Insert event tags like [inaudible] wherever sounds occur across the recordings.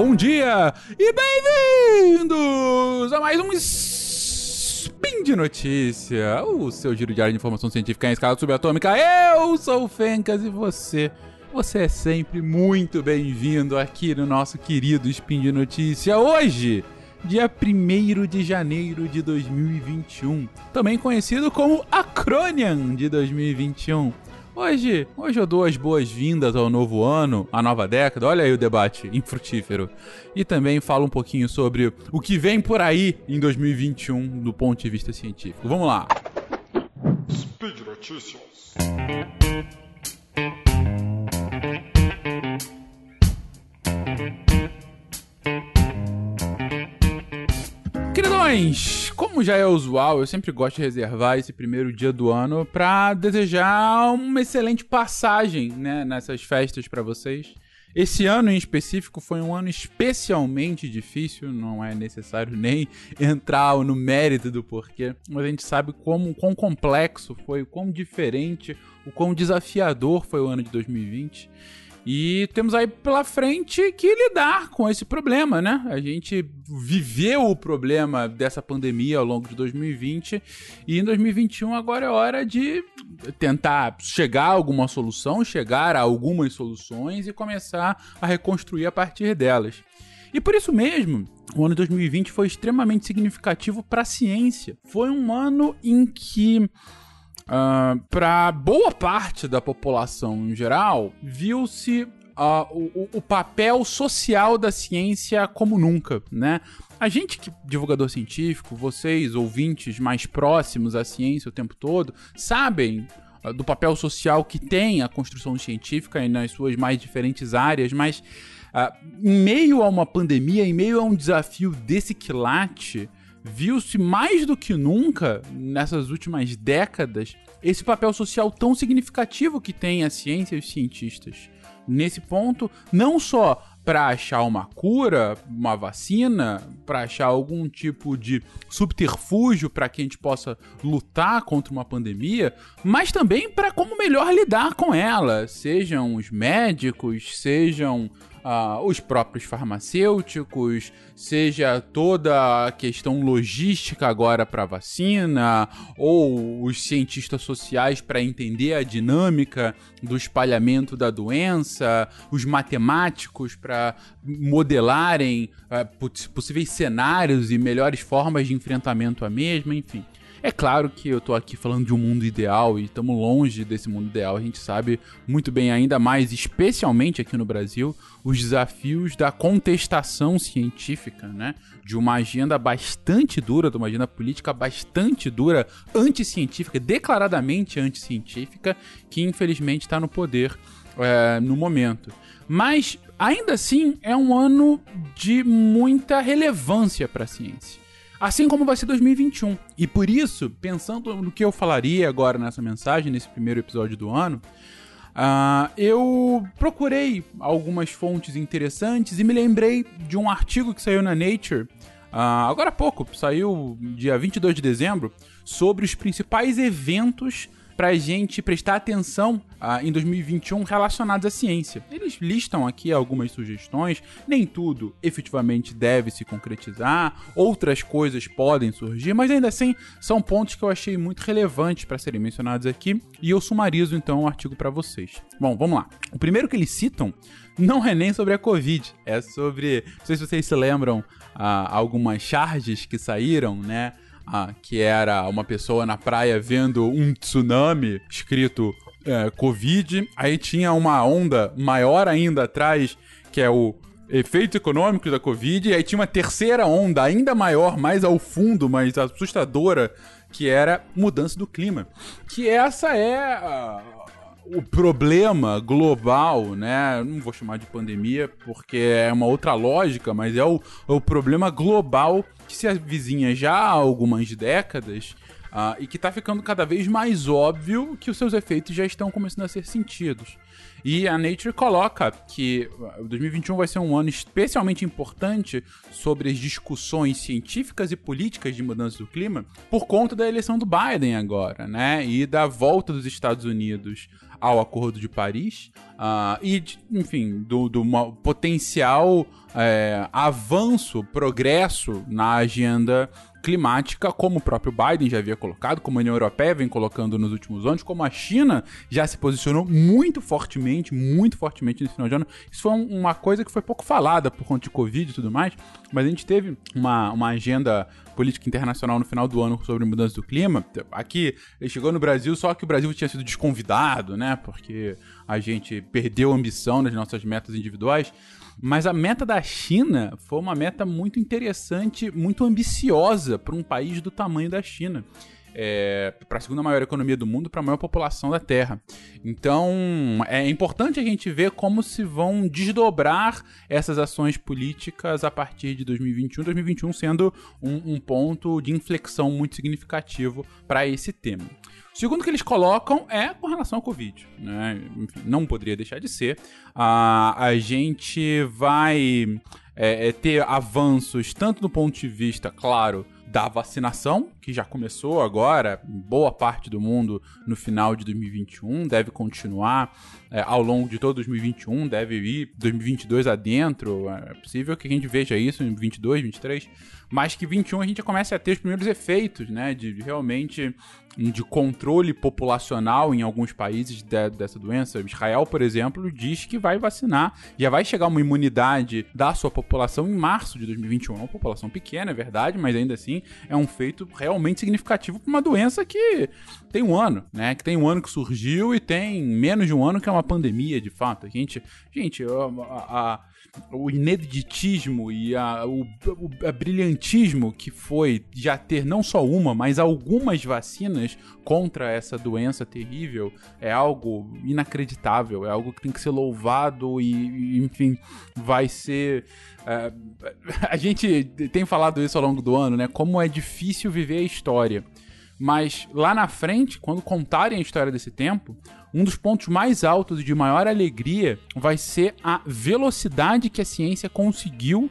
bom dia e bem-vindos a mais um Spin de Notícia, o seu giro diário de informação científica em escala subatômica. Eu sou o Fencas e você, você é sempre muito bem-vindo aqui no nosso querido Spin de Notícia. Hoje, dia 1 de janeiro de 2021, também conhecido como Acronian de 2021. Hoje, hoje eu dou as boas-vindas ao novo ano, à nova década. Olha aí o debate infrutífero. E também falo um pouquinho sobre o que vem por aí em 2021 do ponto de vista científico. Vamos lá. Speed Notícias. Queridões, como já é usual, eu sempre gosto de reservar esse primeiro dia do ano para desejar uma excelente passagem né, nessas festas para vocês. Esse ano em específico foi um ano especialmente difícil, não é necessário [laughs] nem entrar no mérito do porquê, mas a gente sabe como quão complexo foi, o quão diferente, o quão desafiador foi o ano de 2020. E temos aí pela frente que lidar com esse problema, né? A gente viveu o problema dessa pandemia ao longo de 2020 e em 2021 agora é hora de tentar chegar a alguma solução, chegar a algumas soluções e começar a reconstruir a partir delas. E por isso mesmo, o ano de 2020 foi extremamente significativo para a ciência. Foi um ano em que Uh, ah, para boa parte da população em geral, viu-se uh, o, o, papel social da ciência como nunca, né? A gente que divulgador científico, vocês ouvintes mais próximos à ciência o tempo todo, sabem uh, do papel social que tem a construção científica e nas suas mais diferentes áreas, mas em meio a uma pandemia, em meio a um desafio desse quilate, viu-se mais do que nunca nessas últimas décadas esse papel social tão significativo que tem a ciência e os cientistas. Nesse ponto, não só para achar uma cura, uma vacina, para achar algum tipo de subterfúgio para que a gente possa lutar contra uma pandemia, mas também para como melhor lidar com ela, sejam os médicos, sejam uh, os próprios farmacêuticos, seja toda a questão logística agora para vacina, ou os cientistas sociais para entender a dinâmica do espalhamento da doença, os matemáticos para modelarem uh, possíveis cenários e melhores formas de enfrentamento à mesma, enfim. É claro que eu tô aqui falando de um mundo ideal e estamos longe desse mundo ideal. A gente sabe muito bem, ainda mais, especialmente aqui no Brasil, os desafios da contestação científica, né? De uma agenda bastante dura, de uma agenda política bastante dura, anticientífica, declaradamente anticientífica, que infelizmente está no poder é, no momento. Mas ainda assim é um ano de muita relevância para a ciência. Assim como vai ser 2021. E por isso, pensando no que eu falaria agora nessa mensagem, nesse primeiro episódio do ano, uh, eu procurei algumas fontes interessantes e me lembrei de um artigo que saiu na Nature uh, agora há pouco, saiu dia 22 de dezembro, sobre os principais eventos para a gente prestar atenção ah, em 2021 relacionados à ciência. Eles listam aqui algumas sugestões, nem tudo efetivamente deve se concretizar, outras coisas podem surgir, mas ainda assim são pontos que eu achei muito relevantes para serem mencionados aqui e eu sumarizo então o artigo para vocês. Bom, vamos lá. O primeiro que eles citam não é nem sobre a Covid, é sobre. Não sei se vocês se lembram ah, algumas charges que saíram, né? Ah, que era uma pessoa na praia vendo um tsunami escrito é, Covid. Aí tinha uma onda maior ainda atrás, que é o efeitos econômicos da Covid. E aí tinha uma terceira onda ainda maior, mais ao fundo, mais assustadora, que era mudança do clima. Que essa é o problema global, né? Não vou chamar de pandemia porque é uma outra lógica, mas é o, é o problema global que se avizinha já há algumas décadas Uh, e que está ficando cada vez mais óbvio que os seus efeitos já estão começando a ser sentidos. E a Nature coloca que 2021 vai ser um ano especialmente importante sobre as discussões científicas e políticas de mudança do clima por conta da eleição do Biden agora, né? E da volta dos Estados Unidos ao Acordo de Paris uh, e, enfim, do, do potencial é, avanço, progresso na agenda climática, como o próprio Biden já havia colocado, como a União Europeia vem colocando nos últimos anos, como a China já se posicionou muito fortemente, muito fortemente nesse final de ano. Isso foi uma coisa que foi pouco falada por conta de Covid e tudo mais, mas a gente teve uma, uma agenda política internacional no final do ano sobre mudança do clima. Aqui, ele chegou no Brasil, só que o Brasil tinha sido desconvidado, né? Porque a gente perdeu a ambição nas nossas metas individuais. Mas a meta da China foi uma meta muito interessante, muito ambiciosa para um país do tamanho da China. É, para a segunda maior economia do mundo, para a maior população da Terra. Então, é importante a gente ver como se vão desdobrar essas ações políticas a partir de 2021, 2021 sendo um, um ponto de inflexão muito significativo para esse tema. Segundo que eles colocam é com relação ao Covid. Né? Não poderia deixar de ser. Ah, a gente vai é, é, ter avanços tanto do ponto de vista, claro, da vacinação, que já começou agora, boa parte do mundo, no final de 2021, deve continuar é, ao longo de todo 2021, deve ir 2022 adentro. É possível que a gente veja isso em 22, 23, mas que 21 a gente já comece a ter os primeiros efeitos, né, de, de realmente de controle populacional em alguns países de, dessa doença. Israel, por exemplo, diz que vai vacinar, já vai chegar uma imunidade da sua população em março de 2021. É uma população pequena, é verdade, mas ainda assim é um feito realmente significativo para uma doença que tem um ano, né? Que tem um ano que surgiu e tem menos de um ano que é uma pandemia, de fato. A gente, gente, a, a o ineditismo e a, o, o a brilhantismo que foi já ter não só uma, mas algumas vacinas contra essa doença terrível é algo inacreditável, é algo que tem que ser louvado e, enfim, vai ser. Uh, a gente tem falado isso ao longo do ano, né? Como é difícil viver a história. Mas lá na frente, quando contarem a história desse tempo, um dos pontos mais altos e de maior alegria vai ser a velocidade que a ciência conseguiu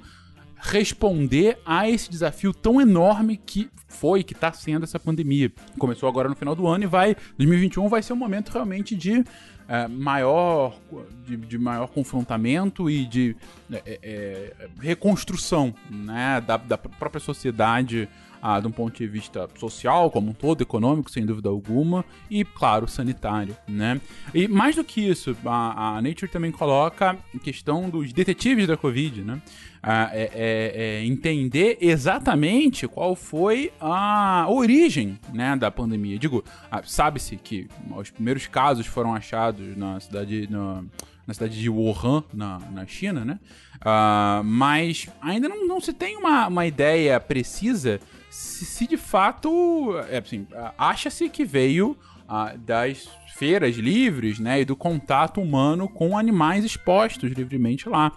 responder a esse desafio tão enorme que foi, que está sendo essa pandemia. Começou agora no final do ano e vai. 2021 vai ser um momento realmente de é, maior, de, de, maior confrontamento e de é, é, reconstrução né, da, da própria sociedade ah, de um ponto de vista social, como um todo, econômico, sem dúvida alguma, e, claro, sanitário, né? E mais do que isso, a, a Nature também coloca a questão dos detetives da Covid, né? Ah, é, é, é entender exatamente qual foi a origem né, da pandemia. Digo, ah, sabe-se que os primeiros casos foram achados na cidade, na, na cidade de Wuhan, na, na China, né? Uh, mas ainda não, não se tem uma, uma ideia precisa se, se de fato, é, assim, acha-se que veio ah, das feiras livres, né, e do contato humano com animais expostos livremente lá.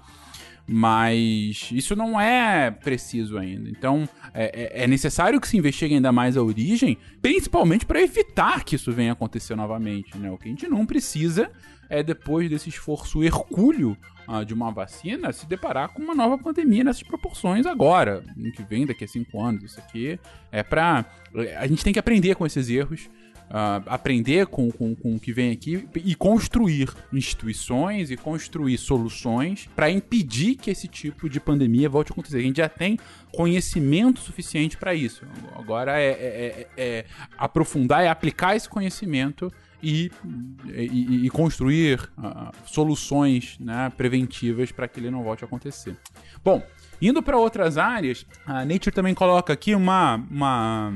Mas isso não é preciso ainda. Então é, é, é necessário que se investigue ainda mais a origem, principalmente para evitar que isso venha acontecer novamente. Né? O que a gente não precisa é, depois desse esforço hercúleo uh, de uma vacina, se deparar com uma nova pandemia nessas proporções agora, no que vem daqui a cinco anos. Isso aqui é para A gente tem que aprender com esses erros. Uh, aprender com, com, com o que vem aqui e construir instituições e construir soluções para impedir que esse tipo de pandemia volte a acontecer. A gente já tem conhecimento suficiente para isso. Agora é, é, é, é aprofundar, é aplicar esse conhecimento e, e, e construir uh, soluções né, preventivas para que ele não volte a acontecer. Bom, indo para outras áreas, a Nature também coloca aqui uma, uma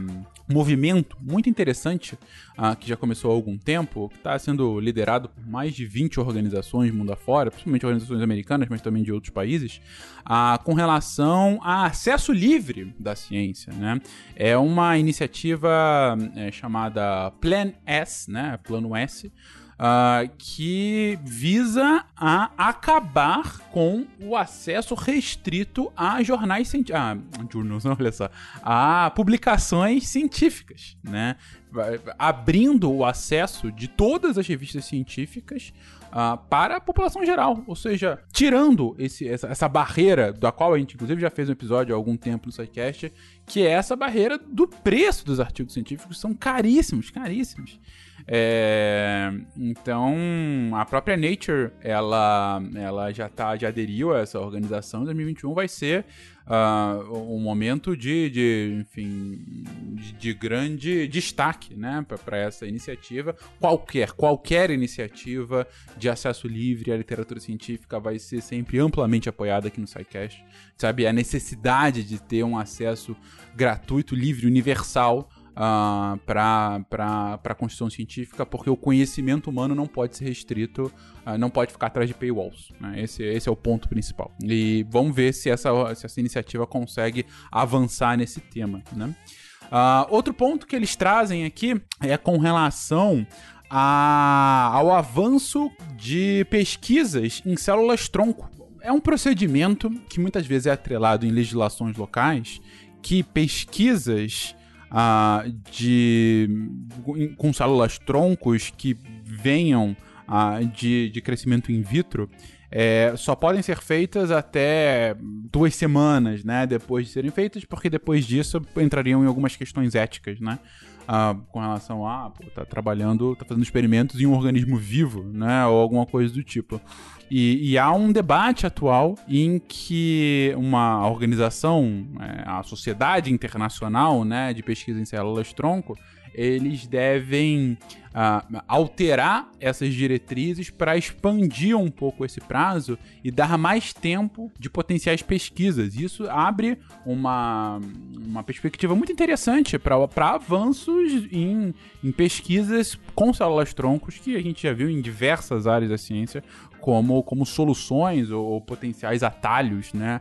movimento muito interessante uh, que já começou há algum tempo, que está sendo liderado por mais de 20 organizações mundo afora, principalmente organizações americanas, mas também de outros países, uh, com relação a acesso livre da ciência. Né? É uma iniciativa é, chamada Plan S, né? Plano S, uh, que visa a acabar com o acesso restrito a jornais científicos. Ah, olha só. A publicações científicas, né? Abrindo o acesso de todas as revistas científicas uh, para a população geral. Ou seja, tirando esse, essa, essa, barreira, da qual a gente inclusive já fez um episódio há algum tempo no SciCast, que é essa barreira do preço dos artigos científicos, são caríssimos, caríssimos. É, então, a própria Nature, ela, ela já, tá, já aderiu a essa organização. 2021 vai ser uh, um momento de, de enfim, de, de grande destaque né, para essa iniciativa. Qualquer, qualquer iniciativa de acesso livre à literatura científica vai ser sempre amplamente apoiada aqui no SciCast. Sabe, a necessidade de ter um acesso gratuito, livre, universal uh, para a construção científica, porque o conhecimento humano não pode ser restrito, uh, não pode ficar atrás de paywalls. Né? Esse, esse é o ponto principal. E vamos ver se essa, se essa iniciativa consegue avançar nesse tema. Né? Uh, outro ponto que eles trazem aqui é com relação a, ao avanço de pesquisas em células tronco. É um procedimento que muitas vezes é atrelado em legislações locais que pesquisas uh, de com células troncos que venham uh, de, de crescimento in vitro é, só podem ser feitas até duas semanas, né? Depois de serem feitas, porque depois disso entrariam em algumas questões éticas, né? Ah, com relação a, pô, tá trabalhando, tá fazendo experimentos em um organismo vivo, né? Ou alguma coisa do tipo. E, e há um debate atual em que uma organização, é, a Sociedade Internacional né, de Pesquisa em Células-Tronco, eles devem uh, alterar essas diretrizes para expandir um pouco esse prazo e dar mais tempo de potenciais pesquisas. Isso abre uma, uma perspectiva muito interessante para avanços em, em pesquisas com células-troncos que a gente já viu em diversas áreas da ciência, como, como soluções ou, ou potenciais atalhos né,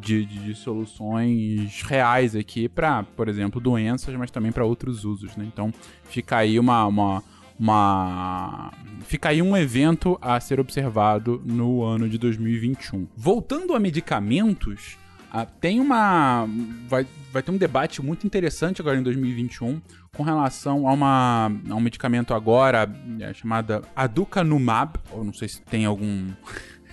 de, de, de, soluções reais aqui para, por exemplo, doenças, mas também para outros usos. Né? Então fica aí uma, uma, uma. Fica aí um evento a ser observado no ano de 2021. Voltando a medicamentos, uh, tem uma. Vai, vai ter um debate muito interessante agora em 2021 com relação a, uma, a um medicamento agora é, chamada Aducanumab, ou não sei se tem algum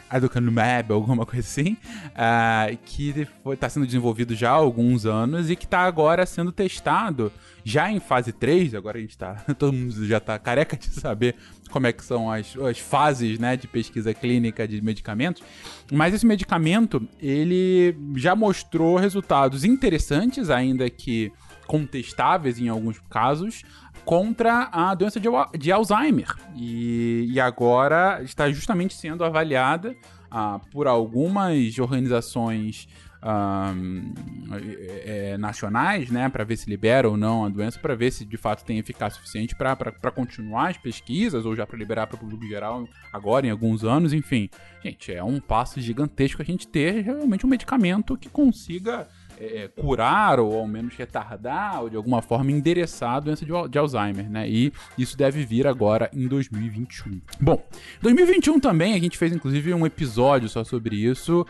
aducanumab, alguma coisa assim, uh, que está sendo desenvolvido já há alguns anos e que está agora sendo testado já em fase 3, agora a gente está, [laughs] todo mundo já está careca de saber como é que são as, as fases, né, de pesquisa clínica de medicamentos, mas esse medicamento, ele já mostrou resultados interessantes, ainda que contestáveis em alguns casos, contra a doença de, de Alzheimer. E, e, agora está justamente sendo avaliada ah, por algumas organizações é, nacionais, né, para ver se libera ou não a doença, para ver se de fato tem eficácia suficiente para continuar as pesquisas ou já para liberar para o público geral agora em alguns anos, enfim. Gente, é um passo gigantesco a gente ter realmente um medicamento que consiga é, é, curar ou ao menos retardar ou de alguma forma endereçar a doença de, de, Alzheimer, né? E isso deve vir agora em 2021. Bom, 2021 também a gente fez inclusive um episódio só sobre isso.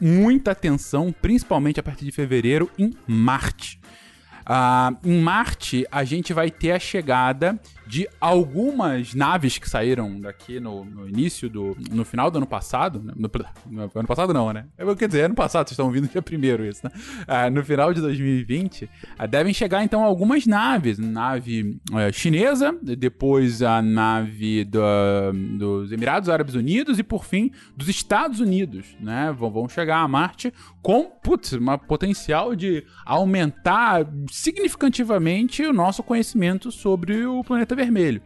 Muita atenção, principalmente a partir de fevereiro, em Marte. Uh, em Marte, a gente vai ter a chegada de algumas naves que saíram daqui no, no início do. no final do ano passado. Né? No, no, ano passado não, né? Quer dizer, ano passado, vocês estão ouvindo dia primeiro isso, né? Uh, no final de 2020, uh, devem chegar então algumas naves. Nave uh, chinesa, depois a nave do, dos Emirados Árabes Unidos e, por fim, dos Estados Unidos, né? Vão, vão chegar a Marte com, putz, uma potencial de aumentar significativamente o nosso conhecimento sobre o planeta vermelho.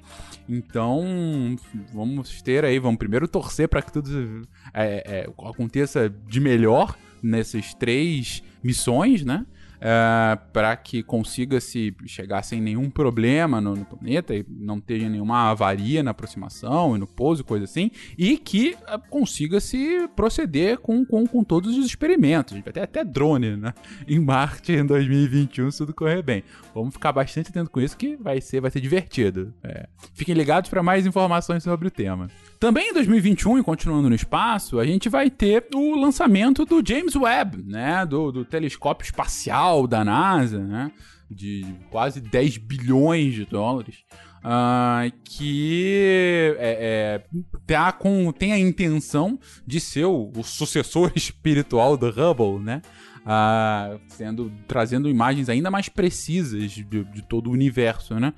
Então, vamos ter aí, vamos primeiro torcer para que tudo é, é, aconteça de melhor nessas três missões, né? É, para que consiga se chegar sem nenhum problema no, no, planeta e não tenha nenhuma avaria na aproximação e no pouso coisa assim, e que é, consiga se proceder com, com, com todos os experimentos. A gente vai ter até drone né, [laughs] em Marte em 2021 se tudo correr bem. Vamos ficar bastante atento com isso que vai ser, vai ser divertido. É. Fiquem ligados para mais informações sobre o tema. Também em 2021, e continuando no espaço, a gente vai ter o lançamento do James Webb, né? Do, do telescópio espacial da NASA, né? De quase 10 bilhões de dólares. Uh, que é, é, tá com, tem a intenção de ser o, o sucessor [laughs] espiritual do Hubble, né? Uh, sendo, trazendo imagens ainda mais precisas de, de todo o universo, né?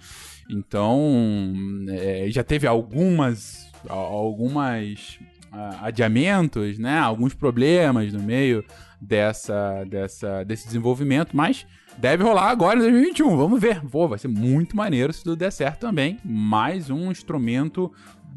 Então, é, já teve algumas algumas adiamentos, né? Alguns problemas no meio dessa, dessa, desse desenvolvimento, mas deve rolar agora em 2021. Vamos ver. Pô, vai ser muito maneiro se tudo der certo também. Mais um instrumento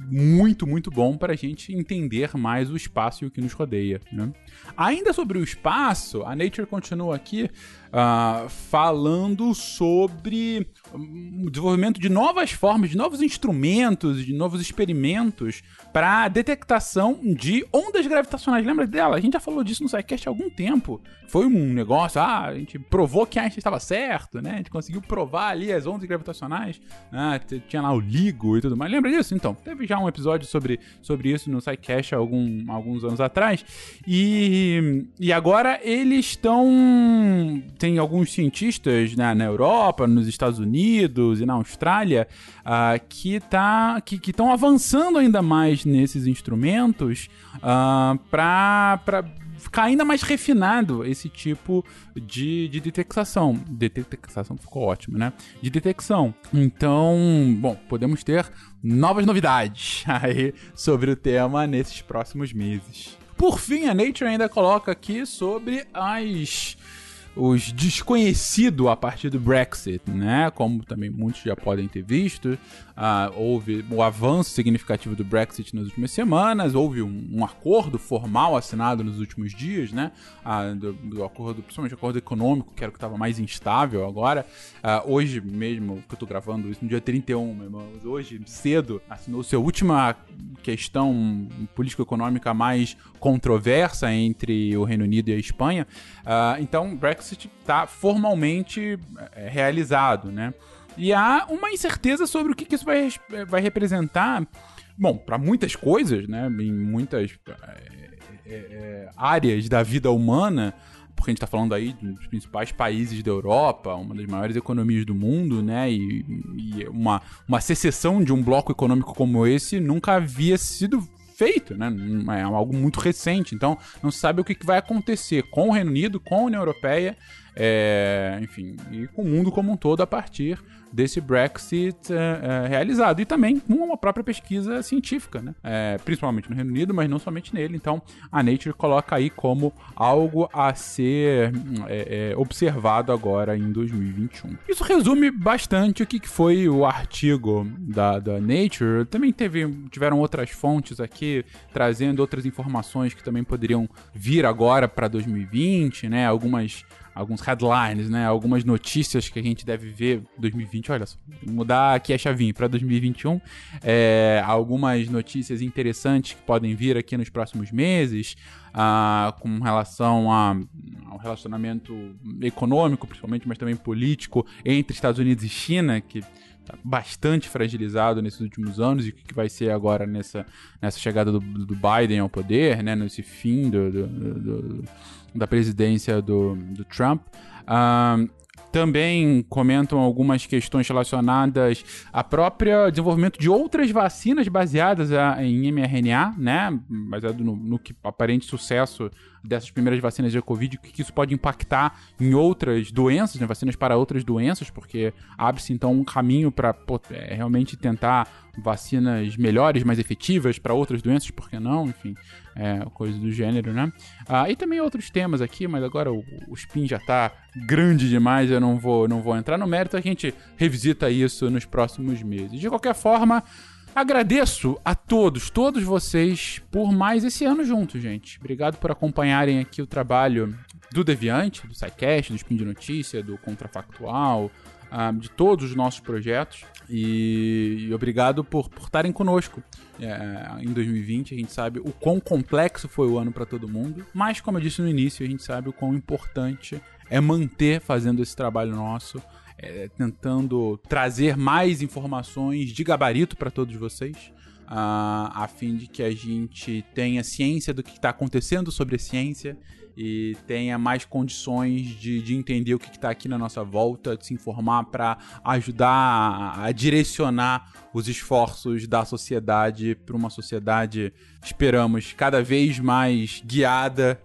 muito, muito bom para a gente entender mais o espaço e o que nos rodeia. Né? Ainda sobre o espaço, a Nature continua aqui uh, falando sobre o desenvolvimento de novas formas, de novos instrumentos, de novos experimentos para detectação de ondas gravitacionais. Lembra dela? A gente já falou disso no SciCast há algum tempo. Foi um negócio, ah, a gente provou que Einstein estava certo, né? A gente conseguiu provar ali as ondas gravitacionais. Ah, tinha lá o LIGO e tudo mais. Lembra disso? Então, teve já um episódio sobre, sobre isso no SciCast há algum, alguns anos atrás. E, e agora eles estão tem alguns cientistas né, na Europa, nos Estados Unidos e na Austrália uh, que tá, que estão avançando ainda mais nesses instrumentos uh, para ficar ainda mais refinado esse tipo de, de detectação. Detectação ficou ótimo, né? De detecção. Então, bom, podemos ter novas novidades [laughs] aí sobre o tema nesses próximos meses. Por fim, a Nature ainda coloca aqui sobre as os desconhecido a partir do Brexit, né? Como também muitos já podem ter visto, uh, houve o avanço significativo do Brexit nas últimas semanas, houve um, um acordo formal assinado nos últimos dias, né? Uh, do, do, acordo, principalmente acordo econômico, que era o que estava mais instável agora. Uh, hoje mesmo, que eu estou gravando isso, no dia 31, meu irmão, hoje cedo, assinou-se a última questão político-econômica mais controversa entre o Reino Unido e a Espanha. então, Brexit está formalmente é, realizado, né? E há uma incerteza sobre o que, isso vai, vai representar. Bom, para muitas coisas, né? Em muitas é, é, é, áreas da vida humana, porque a gente está falando aí dos principais países da Europa, uma das maiores economias do mundo, né? E, e, uma, uma secessão de um bloco econômico como esse nunca havia sido feito, né? É algo muito recente, então não se sabe o que vai acontecer com o Reino Unido, com a União Europeia, é, enfim, e com o mundo como um todo a partir desse Brexit é, é, realizado. E também com uma própria pesquisa científica, né? É, principalmente no Reino Unido, mas não somente nele. Então a Nature coloca aí como algo a ser é, é, observado agora em 2021. Isso resume bastante o que foi o artigo da, da Nature. Também teve, tiveram outras fontes aqui trazendo outras informações que também poderiam vir agora para 2020, né? Algumas alguns headlines, né? Algumas notícias que a gente deve ver 2020, olha só, mudar aqui a chavinha para 2021. É, algumas notícias interessantes que podem vir aqui nos próximos meses. Ah, com relação a, ao relacionamento econômico, principalmente, mas também político entre Estados Unidos e China, que bastante fragilizado nesses últimos anos e o que vai ser agora nessa, nessa chegada do, do Biden ao poder, né, nesse fim do, do, do da presidência do, do Trump. Também comentam algumas questões relacionadas ao próprio desenvolvimento de outras vacinas baseadas em mRNA, né? Baseado no, no que aparente sucesso dessas primeiras vacinas de Covid, o que isso pode impactar em outras doenças, né, vacinas para outras doenças, porque abre-se então um caminho para é, realmente tentar vacinas melhores, mais efetivas para outras doenças, por que não? Enfim, é, coisa do gênero, né? Ah, e também outros temas aqui, mas agora o, o spin já está grande demais, eu não vou, não vou entrar no mérito, a gente revisita isso nos próximos meses. De qualquer forma, Agradeço a todos, todos vocês, por mais esse ano juntos, gente. Obrigado por acompanharem aqui o trabalho do Deviante, do SciCast, do Spin de Notícia, do Contrafactual, uh, de todos os nossos projetos. E, e obrigado por estarem conosco. É, em 2020, a gente sabe o quão complexo foi o ano para todo mundo, mas como eu disse no início, a gente sabe o quão importante é manter fazendo esse trabalho nosso, é, tentando trazer mais informações de gabarito para todos vocês. Uh, a fim de que a gente tenha ciência do que está acontecendo sobre a ciência e tenha mais condições de, de entender o que está aqui na nossa volta, de se informar para ajudar a, a, direcionar os esforços da sociedade para uma sociedade, esperamos, cada vez mais guiada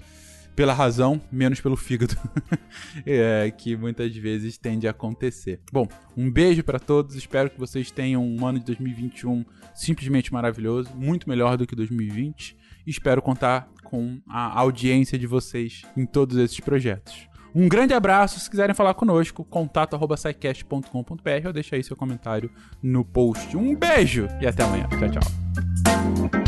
pela razão, menos pelo fígado, [laughs] é, que muitas vezes tende a acontecer. Bom, um beijo para todos, espero que vocês tenham um ano de 2021 simplesmente maravilhoso, muito melhor do que 2020. Espero contar com a audiência de vocês em todos esses projetos. Um grande abraço. Se quiserem falar conosco, contato.sicast.com.br ou deixa aí seu comentário no post. Um beijo e até amanhã. Tchau, tchau.